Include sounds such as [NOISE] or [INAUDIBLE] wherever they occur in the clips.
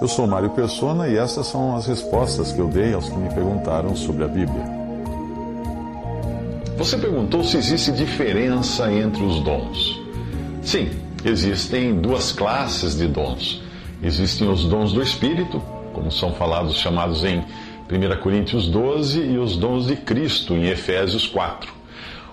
Eu sou Mário Persona e essas são as respostas que eu dei aos que me perguntaram sobre a Bíblia. Você perguntou se existe diferença entre os dons. Sim, existem duas classes de dons. Existem os dons do Espírito, como são falados, chamados em 1 Coríntios 12, e os dons de Cristo, em Efésios 4.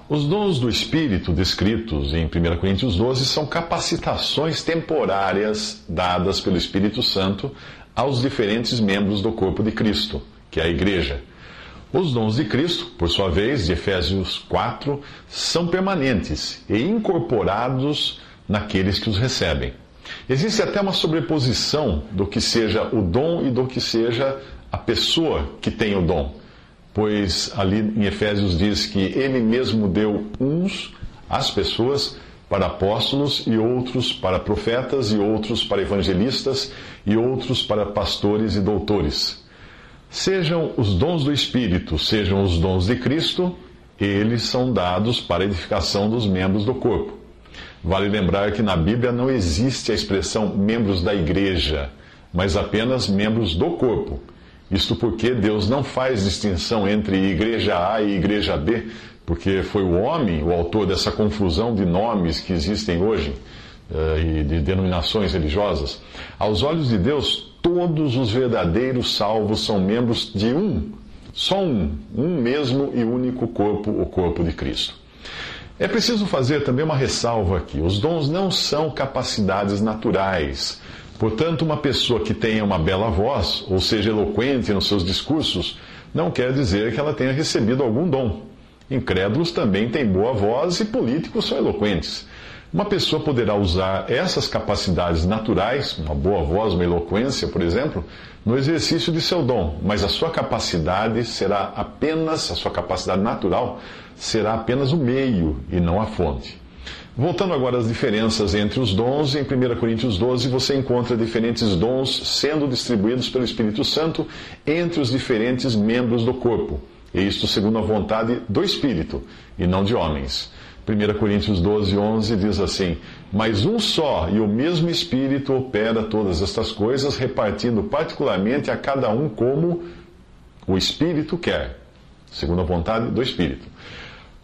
Os dons do Espírito descritos em 1 Coríntios 12 são capacitações temporárias dadas pelo Espírito Santo aos diferentes membros do corpo de Cristo, que é a Igreja. Os dons de Cristo, por sua vez, de Efésios 4, são permanentes e incorporados naqueles que os recebem. Existe até uma sobreposição do que seja o dom e do que seja a pessoa que tem o dom pois ali em Efésios diz que ele mesmo deu uns às pessoas para apóstolos e outros para profetas e outros para evangelistas e outros para pastores e doutores. Sejam os dons do Espírito, sejam os dons de Cristo, eles são dados para a edificação dos membros do corpo. Vale lembrar que na Bíblia não existe a expressão membros da igreja, mas apenas membros do corpo. Isto porque Deus não faz distinção entre igreja A e igreja B, porque foi o homem o autor dessa confusão de nomes que existem hoje uh, e de denominações religiosas. Aos olhos de Deus, todos os verdadeiros salvos são membros de um, só um, um mesmo e único corpo, o corpo de Cristo. É preciso fazer também uma ressalva aqui: os dons não são capacidades naturais Portanto, uma pessoa que tenha uma bela voz, ou seja eloquente nos seus discursos, não quer dizer que ela tenha recebido algum dom. Incrédulos também têm boa voz e políticos são eloquentes. Uma pessoa poderá usar essas capacidades naturais, uma boa voz, uma eloquência, por exemplo, no exercício de seu dom, mas a sua capacidade será apenas, a sua capacidade natural será apenas o meio e não a fonte. Voltando agora às diferenças entre os dons, em 1 Coríntios 12 você encontra diferentes dons sendo distribuídos pelo Espírito Santo entre os diferentes membros do corpo. E isto segundo a vontade do Espírito, e não de homens. 1 Coríntios 12, 11 diz assim: Mas um só e o mesmo Espírito opera todas estas coisas, repartindo particularmente a cada um como o Espírito quer, segundo a vontade do Espírito.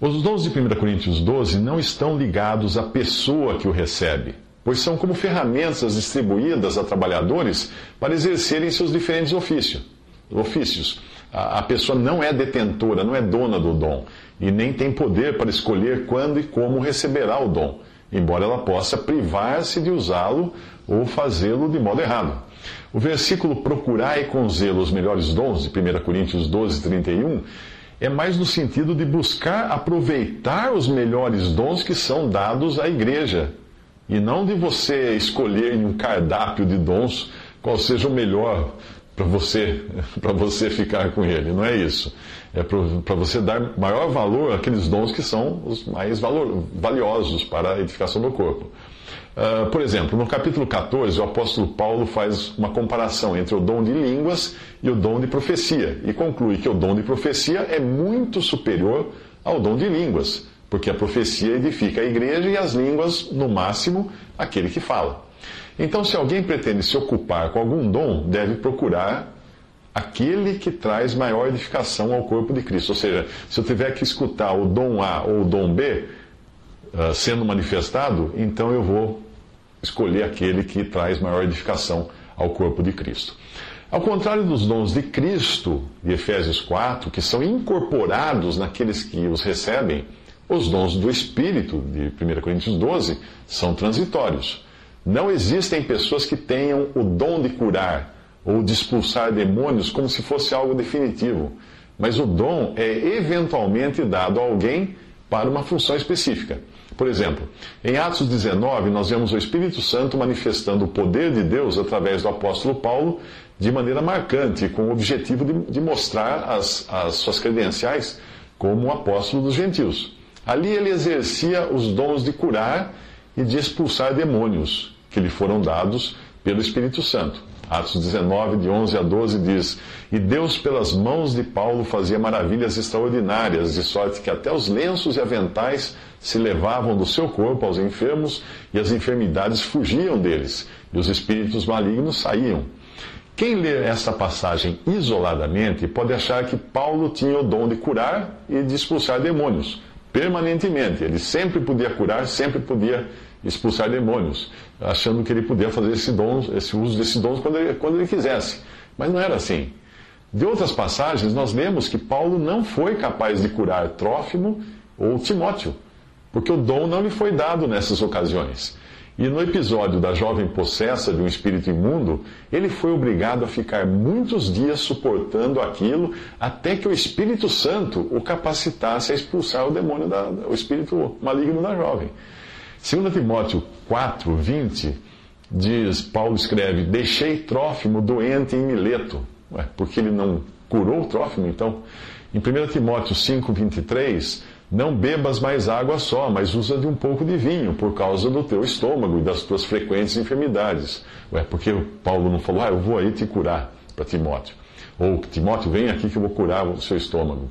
Os dons de 1 Coríntios 12 não estão ligados à pessoa que o recebe, pois são como ferramentas distribuídas a trabalhadores para exercerem seus diferentes ofícios. ofícios. A pessoa não é detentora, não é dona do dom, e nem tem poder para escolher quando e como receberá o dom, embora ela possa privar-se de usá-lo ou fazê-lo de modo errado. O versículo Procurai com zelo os melhores dons, de 1 Coríntios 12, 31, é mais no sentido de buscar aproveitar os melhores dons que são dados à igreja. E não de você escolher em um cardápio de dons qual seja o melhor para você, [LAUGHS] para você ficar com ele. Não é isso. É para você dar maior valor àqueles dons que são os mais valor, valiosos para a edificação do corpo. Uh, por exemplo, no capítulo 14, o apóstolo Paulo faz uma comparação entre o dom de línguas e o dom de profecia e conclui que o dom de profecia é muito superior ao dom de línguas, porque a profecia edifica a igreja e as línguas, no máximo, aquele que fala. Então, se alguém pretende se ocupar com algum dom, deve procurar aquele que traz maior edificação ao corpo de Cristo. Ou seja, se eu tiver que escutar o dom A ou o dom B, uh, sendo manifestado, então eu vou escolher aquele que traz maior edificação ao corpo de Cristo. Ao contrário dos dons de Cristo, de Efésios 4, que são incorporados naqueles que os recebem, os dons do Espírito, de 1 Coríntios 12, são transitórios. Não existem pessoas que tenham o dom de curar ou de expulsar demônios como se fosse algo definitivo. Mas o dom é eventualmente dado a alguém para uma função específica. Por exemplo, em Atos 19, nós vemos o Espírito Santo manifestando o poder de Deus através do apóstolo Paulo de maneira marcante, com o objetivo de, de mostrar as, as suas credenciais como apóstolo dos gentios. Ali ele exercia os dons de curar e de expulsar demônios que lhe foram dados pelo Espírito Santo. Atos 19, de 11 a 12 diz: E Deus, pelas mãos de Paulo, fazia maravilhas extraordinárias, de sorte que até os lenços e aventais se levavam do seu corpo aos enfermos, e as enfermidades fugiam deles, e os espíritos malignos saíam. Quem lê esta passagem isoladamente pode achar que Paulo tinha o dom de curar e de expulsar demônios, permanentemente. Ele sempre podia curar, sempre podia expulsar demônios, achando que ele podia fazer esse, dom, esse uso desses dons quando ele, quando ele quisesse. Mas não era assim. De outras passagens, nós lemos que Paulo não foi capaz de curar Trófimo ou Timóteo, porque o dom não lhe foi dado nessas ocasiões. E no episódio da jovem possessa de um espírito imundo, ele foi obrigado a ficar muitos dias suportando aquilo até que o Espírito Santo o capacitasse a expulsar o demônio, da, o espírito maligno da jovem. 2 Timóteo 4, 20, diz, Paulo escreve, deixei Trófimo doente em Mileto. Ué, porque ele não curou Trófimo, então? Em 1 Timóteo 5, 23, não bebas mais água só, mas usa de um pouco de vinho, por causa do teu estômago e das tuas frequentes enfermidades. Ué, porque Paulo não falou, ah, eu vou aí te curar para Timóteo. Ou Timóteo, vem aqui que eu vou curar o seu estômago.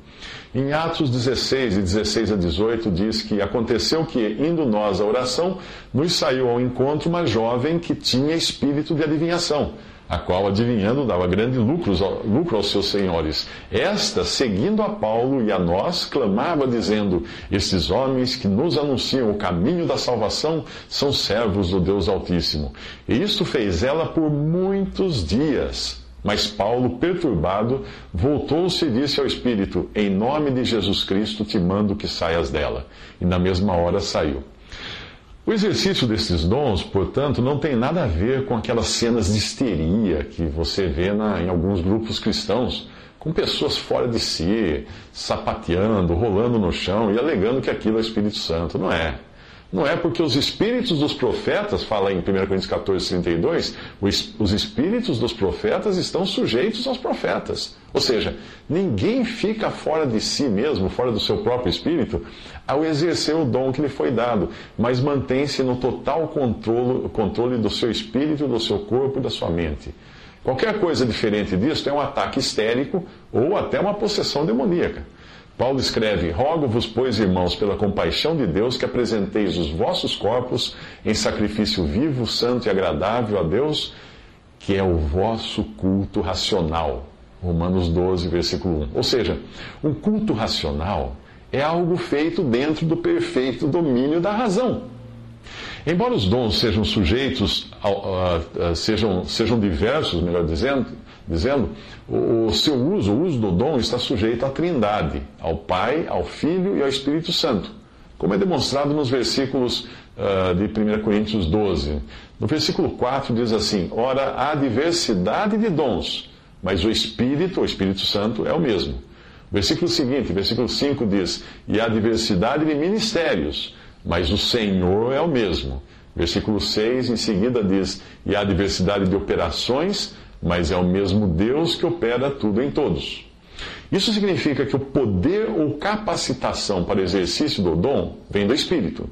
Em Atos 16, de 16 a 18, diz que aconteceu que, indo nós à oração, nos saiu ao encontro uma jovem que tinha espírito de adivinhação, a qual, adivinhando, dava grande lucro, lucro aos seus senhores. Esta, seguindo a Paulo e a nós, clamava, dizendo: Estes homens que nos anunciam o caminho da salvação são servos do Deus Altíssimo. E isto fez ela por muitos dias. Mas Paulo, perturbado, voltou-se e disse ao Espírito: Em nome de Jesus Cristo te mando que saias dela. E na mesma hora saiu. O exercício desses dons, portanto, não tem nada a ver com aquelas cenas de histeria que você vê na, em alguns grupos cristãos, com pessoas fora de si, sapateando, rolando no chão e alegando que aquilo é Espírito Santo. Não é. Não é porque os espíritos dos profetas, fala em 1 Coríntios 14, 32, os espíritos dos profetas estão sujeitos aos profetas. Ou seja, ninguém fica fora de si mesmo, fora do seu próprio espírito, ao exercer o dom que lhe foi dado, mas mantém-se no total controle, controle do seu espírito, do seu corpo e da sua mente. Qualquer coisa diferente disso é um ataque histérico ou até uma possessão demoníaca. Paulo escreve: Rogo-vos, pois, irmãos, pela compaixão de Deus, que apresenteis os vossos corpos em sacrifício vivo, santo e agradável a Deus, que é o vosso culto racional. Romanos 12, versículo 1. Ou seja, um culto racional é algo feito dentro do perfeito domínio da razão. Embora os dons sejam sujeitos, a, a, sejam, sejam diversos, melhor dizendo, dizendo, o seu uso, o uso do dom está sujeito à Trindade, ao Pai, ao Filho e ao Espírito Santo, como é demonstrado nos versículos uh, de 1 Coríntios 12. No versículo 4 diz assim: Ora, há diversidade de dons, mas o Espírito, o Espírito Santo, é o mesmo. Versículo seguinte, versículo 5 diz: E há diversidade de ministérios, mas o Senhor é o mesmo. Versículo 6 em seguida diz: E há diversidade de operações, mas é o mesmo Deus que opera tudo em todos. Isso significa que o poder ou capacitação para exercício do dom vem do Espírito,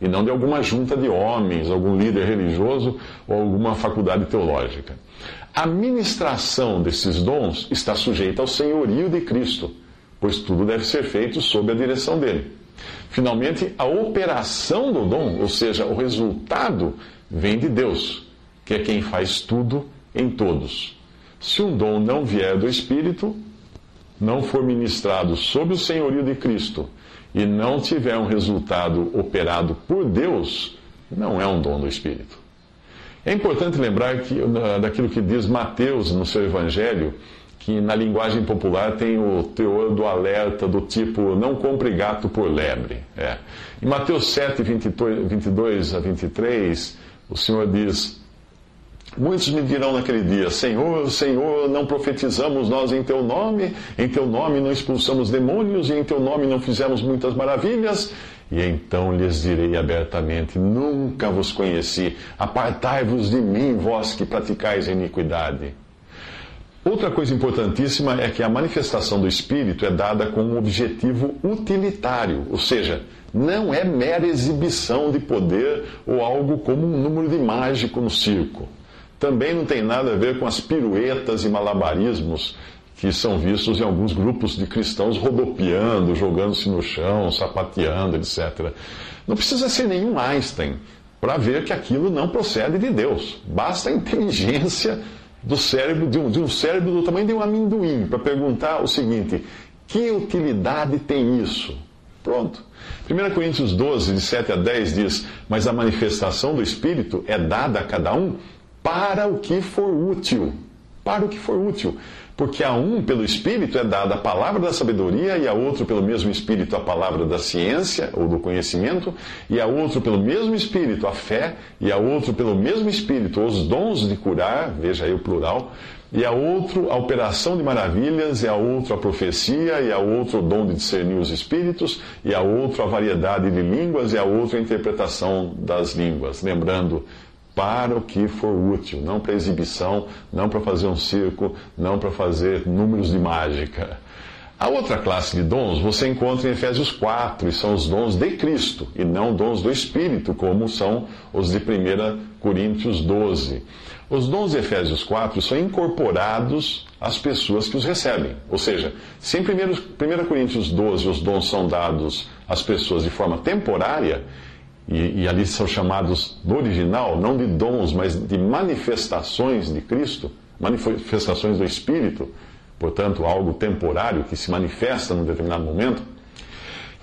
e não de alguma junta de homens, algum líder religioso ou alguma faculdade teológica. A ministração desses dons está sujeita ao senhorio de Cristo, pois tudo deve ser feito sob a direção dele. Finalmente, a operação do dom, ou seja, o resultado, vem de Deus, que é quem faz tudo em todos. Se um dom não vier do Espírito, não for ministrado sob o senhorio de Cristo e não tiver um resultado operado por Deus, não é um dom do Espírito. É importante lembrar que, daquilo que diz Mateus no seu Evangelho, que na linguagem popular tem o teor do alerta do tipo não compre gato por lebre. É. Em Mateus 7, 22 a 23, o Senhor diz: Muitos me dirão naquele dia: Senhor, Senhor, não profetizamos nós em teu nome, em teu nome não expulsamos demônios e em teu nome não fizemos muitas maravilhas. E então lhes direi abertamente: Nunca vos conheci, apartai-vos de mim, vós que praticais a iniquidade. Outra coisa importantíssima é que a manifestação do Espírito é dada com um objetivo utilitário, ou seja, não é mera exibição de poder ou algo como um número de mágico no circo. Também não tem nada a ver com as piruetas e malabarismos que são vistos em alguns grupos de cristãos rodopiando, jogando-se no chão, sapateando, etc. Não precisa ser nenhum Einstein para ver que aquilo não procede de Deus. Basta a inteligência do cérebro, de um, de um cérebro do tamanho de um amendoim, para perguntar o seguinte: que utilidade tem isso? Pronto. 1 Coríntios 12, de 7 a 10 diz: Mas a manifestação do Espírito é dada a cada um para o que for útil. Para o que for útil. Porque a um, pelo Espírito, é dada a palavra da sabedoria, e a outro, pelo mesmo Espírito, a palavra da ciência ou do conhecimento, e a outro, pelo mesmo Espírito, a fé, e a outro, pelo mesmo Espírito, os dons de curar, veja aí o plural, e a outro, a operação de maravilhas, e a outro, a profecia, e a outro, o dom de discernir os espíritos, e a outro, a variedade de línguas, e a outro, a interpretação das línguas. Lembrando, para o que for útil, não para exibição, não para fazer um circo, não para fazer números de mágica. A outra classe de dons você encontra em Efésios 4, e são os dons de Cristo, e não dons do Espírito, como são os de 1 Coríntios 12. Os dons de Efésios 4 são incorporados às pessoas que os recebem. Ou seja, se em 1 Coríntios 12 os dons são dados às pessoas de forma temporária, e, e ali são chamados no original, não de dons, mas de manifestações de Cristo, manifestações do Espírito, portanto, algo temporário que se manifesta num determinado momento.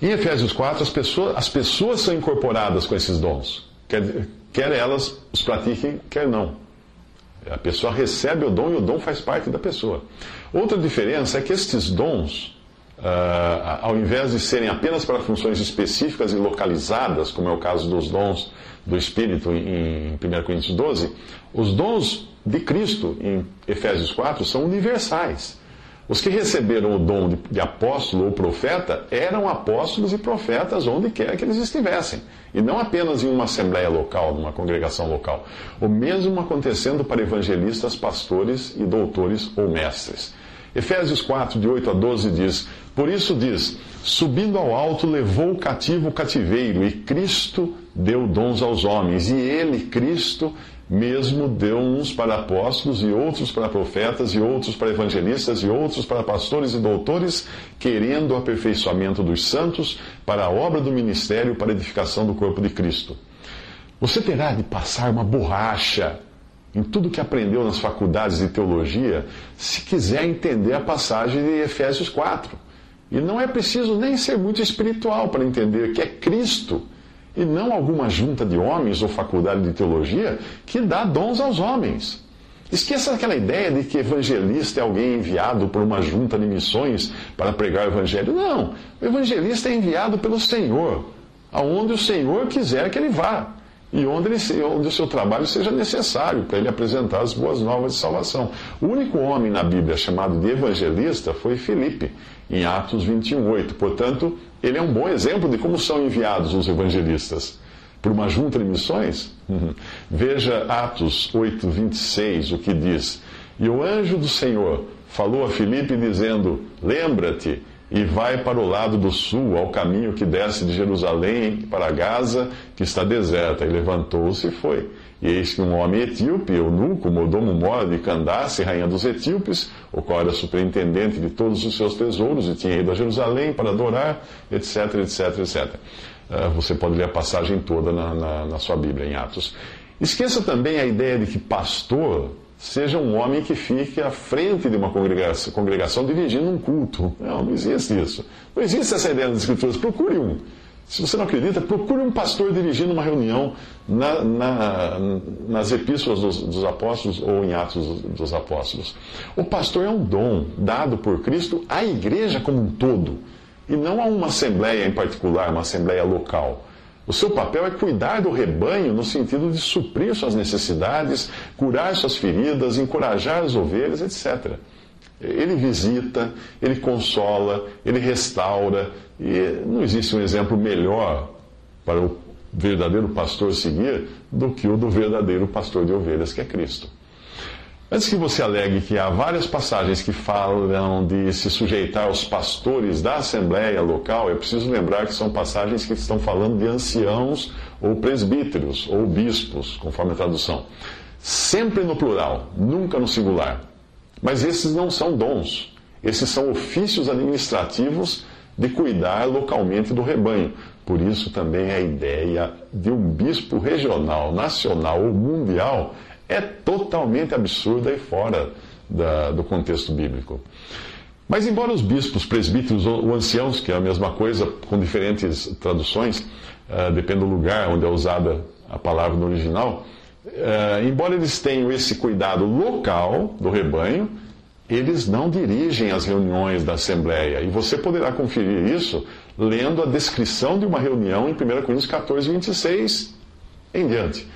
Em Efésios 4, as pessoas, as pessoas são incorporadas com esses dons, quer, quer elas os pratiquem, quer não. A pessoa recebe o dom e o dom faz parte da pessoa. Outra diferença é que estes dons Uh, ao invés de serem apenas para funções específicas e localizadas, como é o caso dos dons do Espírito em 1 Coríntios 12, os dons de Cristo em Efésios 4 são universais. Os que receberam o dom de, de apóstolo ou profeta eram apóstolos e profetas onde quer que eles estivessem, e não apenas em uma assembleia local, numa congregação local. O mesmo acontecendo para evangelistas, pastores e doutores ou mestres. Efésios 4, de 8 a 12 diz: Por isso diz: Subindo ao alto, levou o cativo o cativeiro, e Cristo deu dons aos homens. E ele, Cristo, mesmo deu uns para apóstolos, e outros para profetas, e outros para evangelistas, e outros para pastores e doutores, querendo o aperfeiçoamento dos santos, para a obra do ministério, para a edificação do corpo de Cristo. Você terá de passar uma borracha em tudo que aprendeu nas faculdades de teologia, se quiser entender a passagem de Efésios 4. E não é preciso nem ser muito espiritual para entender que é Cristo e não alguma junta de homens ou faculdade de teologia que dá dons aos homens. Esqueça aquela ideia de que evangelista é alguém enviado por uma junta de missões para pregar o evangelho. Não, o evangelista é enviado pelo Senhor, aonde o Senhor quiser que ele vá e onde, ele, onde o seu trabalho seja necessário para ele apresentar as boas novas de salvação. O único homem na Bíblia chamado de evangelista foi Filipe, em Atos 21:8. Portanto, ele é um bom exemplo de como são enviados os evangelistas. Por uma junta de missões? Uhum. Veja Atos 8:26, o que diz: E o anjo do Senhor falou a Filipe, dizendo: Lembra-te e vai para o lado do sul, ao caminho que desce de Jerusalém para Gaza, que está deserta. E levantou-se e foi. E eis que um homem etíope, eunuco, mordomo mora de Candace, rainha dos etíopes, o qual era superintendente de todos os seus tesouros, e tinha ido a Jerusalém para adorar, etc, etc, etc. Uh, você pode ler a passagem toda na, na, na sua Bíblia, em Atos. Esqueça também a ideia de que pastor seja um homem que fique à frente de uma congregação, congregação dirigindo um culto. Não, não existe isso. Não existe essa ideia nas Escrituras. Procure um. Se você não acredita, procure um pastor dirigindo uma reunião na, na, nas epístolas dos, dos, apóstolos ou em Atos dos, dos apóstolos. O pastor é um dom dado por Cristo à igreja como um todo, e não a uma assembleia em particular, uma assembleia local. O seu papel é cuidar do rebanho no sentido de suprir suas necessidades, curar suas feridas, encorajar as ovelhas, etc. Ele visita, ele consola, ele restaura. E não existe um exemplo melhor para o verdadeiro pastor seguir do que o do verdadeiro pastor de ovelhas, que é Cristo. Antes que você alegue que há várias passagens que falam de se sujeitar aos pastores da assembleia local, é preciso lembrar que são passagens que estão falando de anciãos ou presbíteros ou bispos, conforme a tradução. Sempre no plural, nunca no singular. Mas esses não são dons, esses são ofícios administrativos de cuidar localmente do rebanho. Por isso também a ideia de um bispo regional, nacional ou mundial é totalmente absurda e fora da, do contexto bíblico. Mas, embora os bispos, presbíteros ou anciãos, que é a mesma coisa, com diferentes traduções, uh, depende do lugar onde é usada a palavra no original, uh, embora eles tenham esse cuidado local do rebanho, eles não dirigem as reuniões da Assembleia. E você poderá conferir isso lendo a descrição de uma reunião em 1 Coríntios 14, 26 em diante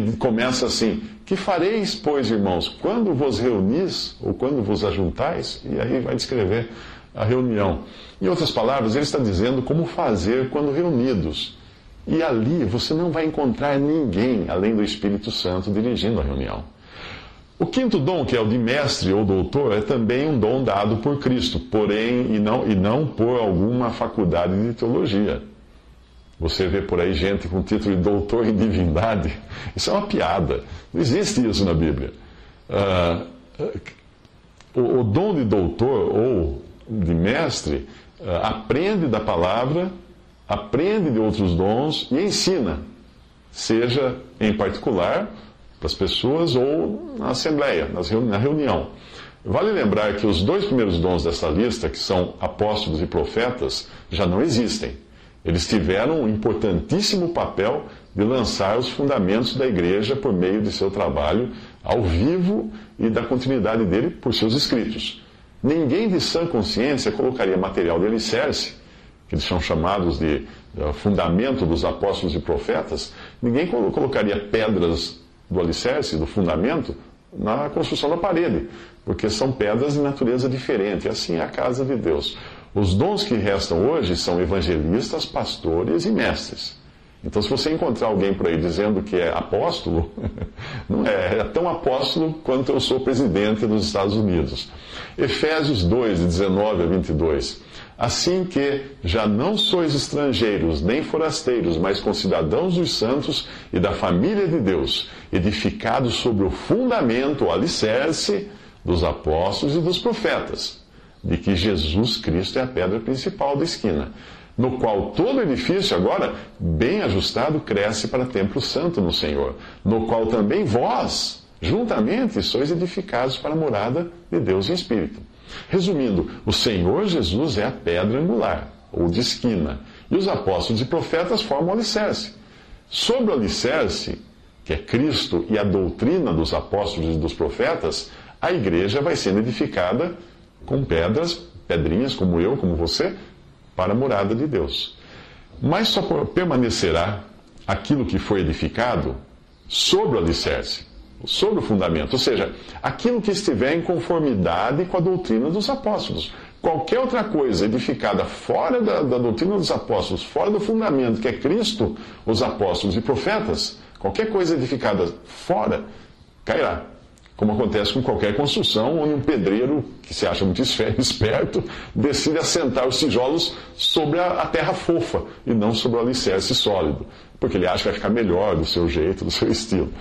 que começa assim: Que fareis, pois, irmãos, quando vos reunis, ou quando vos ajuntais? E aí vai descrever a reunião. Em outras palavras, ele está dizendo como fazer quando reunidos. E ali você não vai encontrar ninguém além do Espírito Santo dirigindo a reunião. O quinto dom, que é o de mestre ou doutor, é também um dom dado por Cristo, porém, e não, e não por alguma faculdade de teologia. Você vê por aí gente com título de doutor em divindade. Isso é uma piada. Não existe isso na Bíblia. Uh, o, o, dom de doutor ou de mestre uh, aprende da palavra, aprende de outros dons e ensina, seja em particular para as pessoas ou na assembleia, na reunião. Vale lembrar que os dois primeiros dons dessa lista, que são apóstolos e profetas, já não existem. Eles tiveram um importantíssimo papel de lançar os fundamentos da igreja por meio de seu trabalho ao vivo e da continuidade dele por seus escritos. Ninguém de sã consciência colocaria material de alicerce, que eles são chamados de fundamento dos apóstolos e profetas, ninguém colocaria pedras do alicerce, do fundamento, na construção da parede, porque são pedras de natureza diferente. Assim é a casa de Deus. Os dons que restam hoje são evangelistas, pastores e mestres. Então, se você encontrar alguém por aí dizendo que é apóstolo, [LAUGHS] não é, é tão apóstolo quanto eu sou presidente dos Estados Unidos. Efésios 2, de 19 a 22. Assim que já não sois estrangeiros nem forasteiros, mas concidadãos dos santos e da família de Deus, edificados sobre o fundamento, o alicerce dos apóstolos e dos profetas de que Jesus Cristo é a pedra principal da esquina, no qual todo edifício, agora bem ajustado, cresce para templo santo no Senhor, no qual também vós, juntamente, sois edificados para a morada de Deus em Espírito. Resumindo, o Senhor Jesus é a pedra angular, ou de esquina, e os apóstolos e profetas formam o alicerce. Sobre o alicerce, que é Cristo e a doutrina dos apóstolos e dos profetas, a igreja vai sendo edificada com pedras, pedrinhas, como eu, como você, para a morada de Deus. Mas só permanecerá aquilo que foi edificado sobre o alicerce, sobre o fundamento, ou seja, aquilo que estiver em conformidade com a doutrina dos apóstolos. Qualquer outra coisa edificada fora da, da doutrina dos apóstolos, fora do fundamento que é Cristo, os apóstolos e profetas, qualquer coisa edificada fora, cairá como acontece com qualquer construção, onde um pedreiro, que se acha muito [LAUGHS] esperto, decide assentar os tijolos sobre a, terra fofa e não sobre o alicerce sólido, porque ele acha que vai ficar melhor do seu jeito, do seu [LAUGHS] estilo.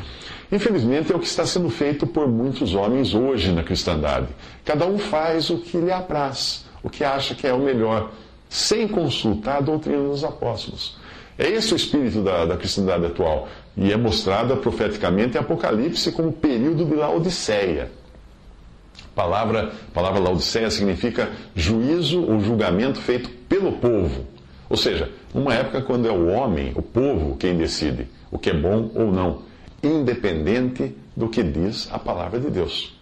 Infelizmente, é o que está sendo feito por muitos homens hoje na cristandade. Cada um faz o que lhe apraz, o que acha que é o melhor, sem consultar a doutrina dos apóstolos. É esse o espírito da, da cristandade atual e é mostrada profeticamente em Apocalipse como período de Laodiceia. A palavra, a palavra Laodiceia significa juízo ou julgamento feito pelo povo. Ou seja, uma época quando é o homem, o povo, quem decide o que é bom ou não, independente do que diz a palavra de Deus.